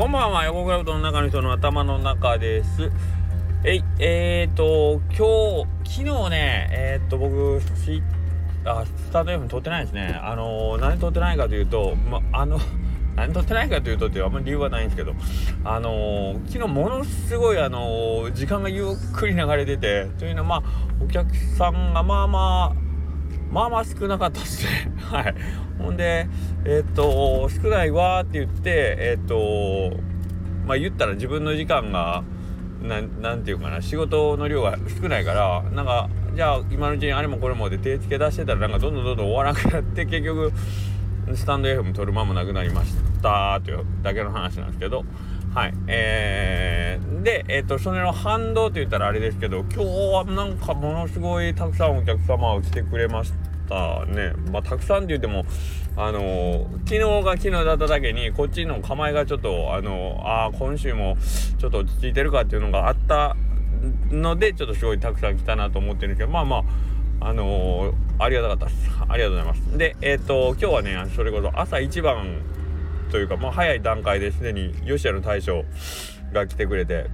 こんばんは横クラブの中の人の頭の中です。えいえーと今日昨日ねえー、っと僕しあスタート F 撮ってないですね。あのー、何撮ってないかというとまあの 何撮ってないかというとっていうあんまり理由はないんですけどあのー、昨日ものすごいあのー、時間がゆっくり流れててというのはまあお客さんがまあまあまあまあ少なかったですね。はい。ほんでえっ、と少ないわって言ってえっ、とまあ言ったら自分の時間がななんていうかな仕事の量が少ないからなんかじゃあ今のうちにあれもこれもで手つけ出してたらなんかどんどんどんどん終わらなくなって結局スタンド FM 取る間もなくなりましたというだけの話なんですけどはい。えー、でえっ、ー、とそれの反動って言ったらあれですけど今日はなんかものすごいたくさんお客様が来てくれましたね。まあたくさんって言ってもあのー、昨日が昨日だっただけにこっちの構えがちょっとあのー、あ今週もちょっと落ち着いてるかっていうのがあったのでちょっとすごいたくさん来たなと思ってるんですけどまあまああのー、ありがたかったです。ありがとうございます。でえっ、と今日はねそれこそ朝一番というかまあ早い段階ですでに吉谷の大将が来てくれて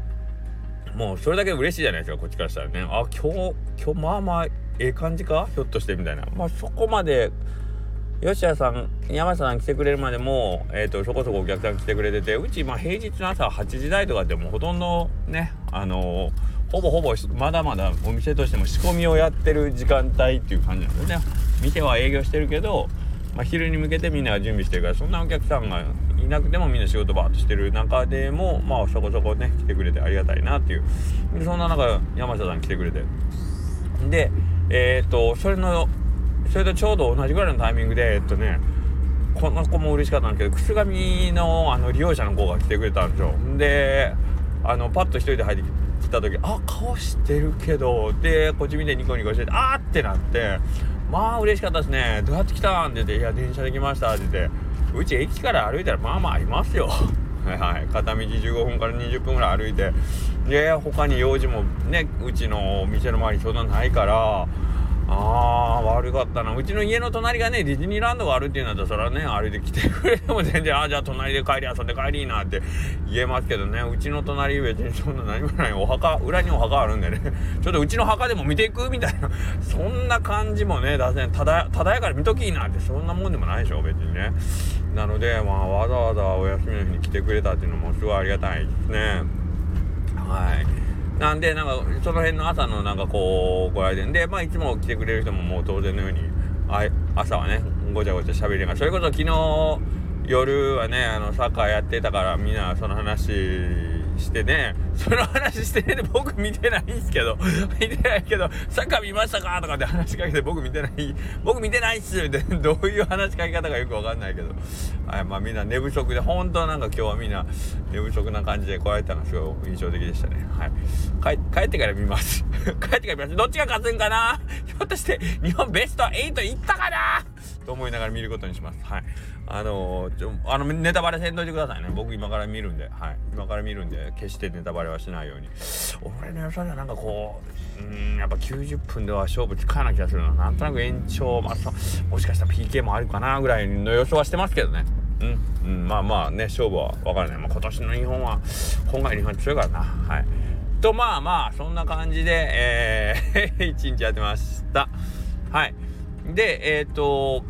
もうそれだけ嬉しいじゃないですかこっちからしたらね。あ今日今日まあまあええ感じか？ひょっとしてみたいな。まあそこまで吉谷さん山下さん来てくれるまでも、えーと、そこそこお客さん来てくれててうち、まあ、平日の朝8時台とかでもうほとんどねあのー、ほぼほぼまだまだお店としても仕込みをやってる時間帯っていう感じなんですね。店は営業してるけどまあ、昼に向けてみんなが準備してるからそんなお客さんがいなくてもみんな仕事バーッとしてる中でもまあそこそこね来てくれてありがたいなっていう。そんな中山下さん来てくれて。でえっ、とそれのそれとちょうど同じぐらいのタイミングでえっとねこの子も嬉しかったんですけどくす紙のあの利用者の子が来てくれたんですよ。であのパッと一人で入ってきた時あ顔してるけどでこっち見てニコニコしててあーってなってまあ嬉しかったですね。どうやって来たんって言って「いや電車で来ました」って言って。うち駅から歩いたらまあまあありますよ。はいはい。片道15分から20分ぐらい歩いて。で他に用事もねうちの店の周りそんなないから。あー悪かったな。うちの家の隣がねディズニーランドがあるっていうんだったらそれはね歩いて来てくれても全然ああじゃあ隣で帰り遊んで帰りいいなって言えますけどね。うちの隣別にそんな何もない。お墓裏にお墓あるんでね。ちょっとうちの墓でも見ていくみたいな。そんな感じもね出せん。ただただやから見ときいいなってそんなもんでもないでしょ別にね。なのでまあわざわざお休みの日に来てくれたっていうのもすごいありがたいですね。なんでなんかその辺の朝のなんかこうご来店でまあいつも来てくれる人ももう当然のようにあ朝はねごちゃごちゃ喋りながそれこそ昨日夜はねあのサッカーやってたからみんなその話してねその話してね僕見てないんですけど見てないけどサッカー見ましたかとかって話しかけて僕見てない僕見てないっすってどういう話しかけ方かよくわかんないけど。はいまあみんな寝不足で本当なんか今日はみんな寝不足な感じで来られたのがすごい印象的でしたね。はい。帰ってから見ます。帰ってから見ます。どっちが勝つんかな？ひょっとして日本ベスト8いったかな？と思いながら見ることにします。はい。あのー、ちょ、あの、ネタバレせんといてくださいね。僕今から見るんで、はい。今から見るんで、決してネタバレはしないように。俺の予想ではなんかこう、うん、やっぱ90分では勝負つかな気がするな。なんとなく延長、まあ、もしかしたら PK もあるかなぐらいの予想はしてますけどね。うん、うん、まあまあね、勝負は分からない。まあ、今年の日本は、今回日本強いからな。はい。と、まあまあ、そんな感じで、えー、一日やってました。はい。で、えっ、ー、と、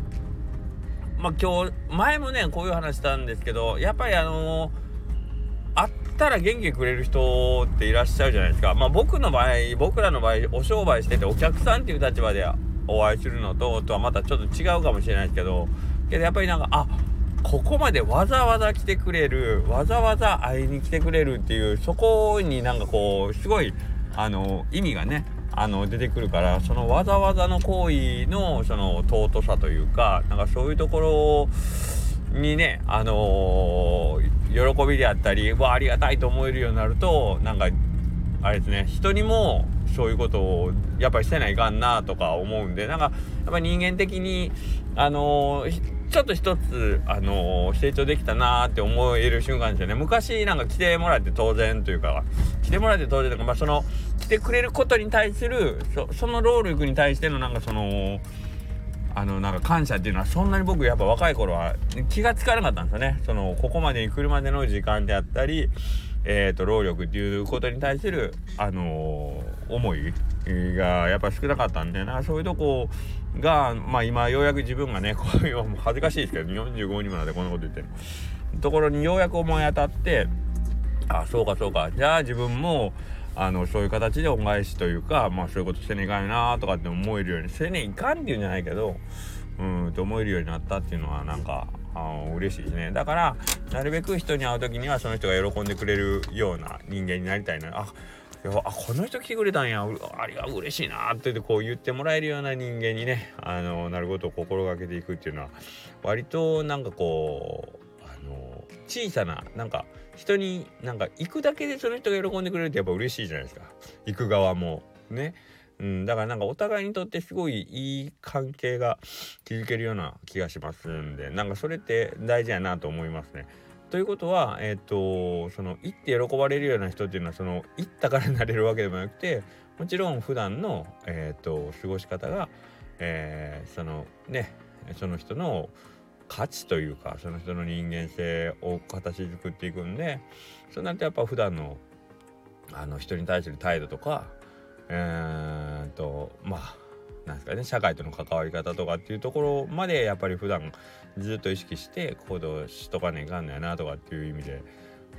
まあ今日前もねこういう話したんですけどやっぱりあのー、会ったら元気くれる人っていらっしゃるじゃないですか。まあ僕の場合僕らの場合お商売しててお客さんっていう立場でお会いするのととはまたちょっと違うかもしれないですけどけどやっぱりなんかあここまでわざわざ来てくれるわざわざ会いに来てくれるっていうそこになんかこうすごいあの意味がねあの出てくるからそのわざわざの行為のその尊さというかなんかそういうところにねあのー、喜びであったりわありがたいと思えるようになるとなんかあれですね人にもそういうことをやっぱりしてないかんなとか思うんでなんかやっぱり人間的にあのーちょっと一つ、あのー、成長できたなーって思える瞬間ですよね。昔なんか来てもらって当然というか、来てもらって当然とか、まあその、てくれることに対する、その労力に対してのなんかその、あのなんか感謝っていうのはそんなに僕やっぱ若い頃は気がつかなかったんですよね。そのここまでに来るまでの時間であったりえーと、労力っていうことに対する、あのー、思いがやっぱ少なかったんでな。そういうとこが、まあ、今ようやく自分がね こういう恥ずかしいですけど45にもなってこんなこと言ってるところにようやく思い当たってあそうかそうか。じゃあ自分もあのそういう形で恩返しというかまあそういうことしてねいかんなとかって思えるようにせねえいかんっていうんじゃないけどうんと思えるようになったっていうのはなんかあ嬉しいですね。だからなるべく人に会う時にはその人が喜んでくれるような人間になりたいなああこの人来てくれたんや。ありが嬉しいなってこう言ってもらえるような人間にねあのなることを心がけていくっていうのは割となんかこう小さななんか人になんか行くだけでその人が喜んでくれるってやっぱ嬉しいじゃないですか行く側もねうん、だからなんかお互いにとってすごいいい関係が築けるような気がしますんでなんかそれって大事やなと思いますね。ということは、えっ、ー、とその行って喜ばれるような人っていうのはその行ったからなれるわけでもなくてもちろん普段のえっ、ー、と過ごし方が、えー、そのねその人の価値というかその人の人間性を形作っていくんでそうなるとやっぱ普段のあの人に対する態度とかえー、とまあなんですかね社会との関わり方とかっていうところまでやっぱり普段ずっと意識して行動しとかねえかんのやなとかっていう意味で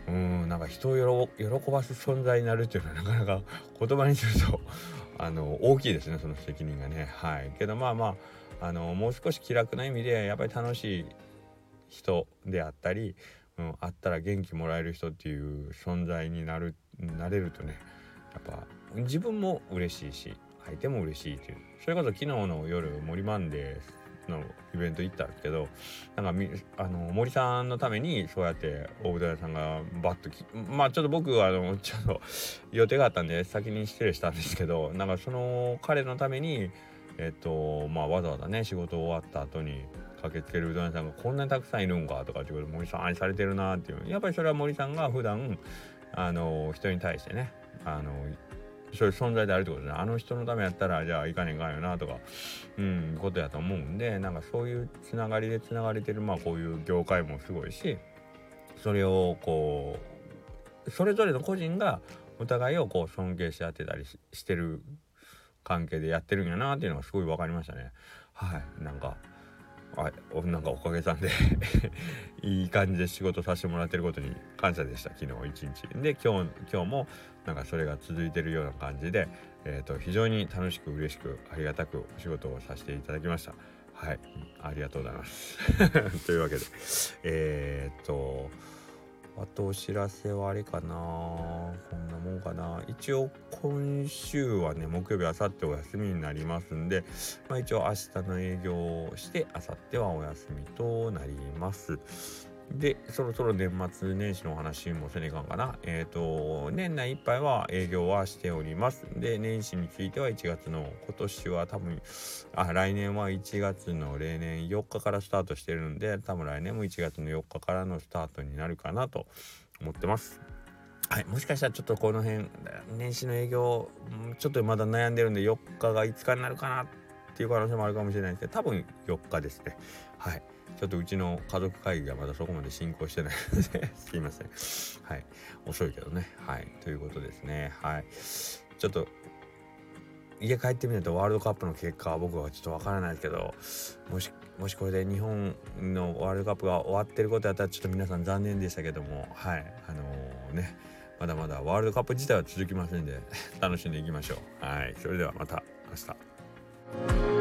うんなんか人を喜ばす存在になるっていうのはなかなか言葉にするとあの大きいですねその責任がね。はい。けどまあまああのもう少し気楽な意味でやっぱり楽しい人であったり、うん、あったら元気もらえる人っていう存在になるなれるとねやっぱ自分も嬉しいし相手も嬉しいという。それこそ昨日の夜森マンデーのイベント行ったんですけどなんかあの森さんのためにそうやって大舞台さんがバッときまあちょっと僕はあのちょっと予定があったんで先に失礼したんですけどなんかその彼のためにえっとまあわざわざね仕事終わった後に駆けつけるうどん屋さんがこんなにたくさんいるんかとかっていうこと森さん愛されてるなっていう。やっぱりそれは森さんが普段あの人に対してねあのそういう存在であるってことですね。あの人のためやったらじゃあ行かねえかんよなとかうんことやと思うんでなんかそういうつながりでつながれてるまあこういう業界もすごいしそれをこうそれぞれの個人がお互いをこう尊敬し合ってたりしてる関係でやってるんやなっていうのがすごい分かりましたね。はい。なんかあなんかおかげさんで いい感じで仕事させてもらってることに感謝でした。昨日一日。で今日今日もなんかそれが続いてるような感じで、えーと、非常に楽しく嬉しくありがたくお仕事をさせていただきました。はい。ありがとうございます。というわけでえっ、とあとお知らせはあれかな。かな一応今週はね木曜日あさってお休みになりますんで、まあ、一応明日の営業をしてあさってはお休みとなりますで、そろそろ年末年始のお話もせねえかんかな。えっ、ー、と、年内いっぱいは営業はしております。で、年始については1月の、今年は多分、あ、来年は1月の例年4日からスタートしてるんで、多分来年も1月の4日からのスタートになるかなと思ってます。はい、もしかしたらちょっとこの辺、年始の営業、ちょっとまだ悩んでるんで4日が5日になるかなっていう可能性もあるかもしれないですけど、多分4日ですね。はい。ちょっとうちの家族会議がまだそこまで進行してないので すいません。はい。遅いけどね。はい。ということですね。はい。ちょっと、家帰ってみないとワールドカップの結果は僕はちょっとわからないですけど、もし、もしこれで日本のワールドカップが終わってることやったらちょっと皆さん残念でしたけども、はい。あのー、ね、まだまだワールドカップ自体は続きませんで楽しんでいきましょう。はい。それではまた明日。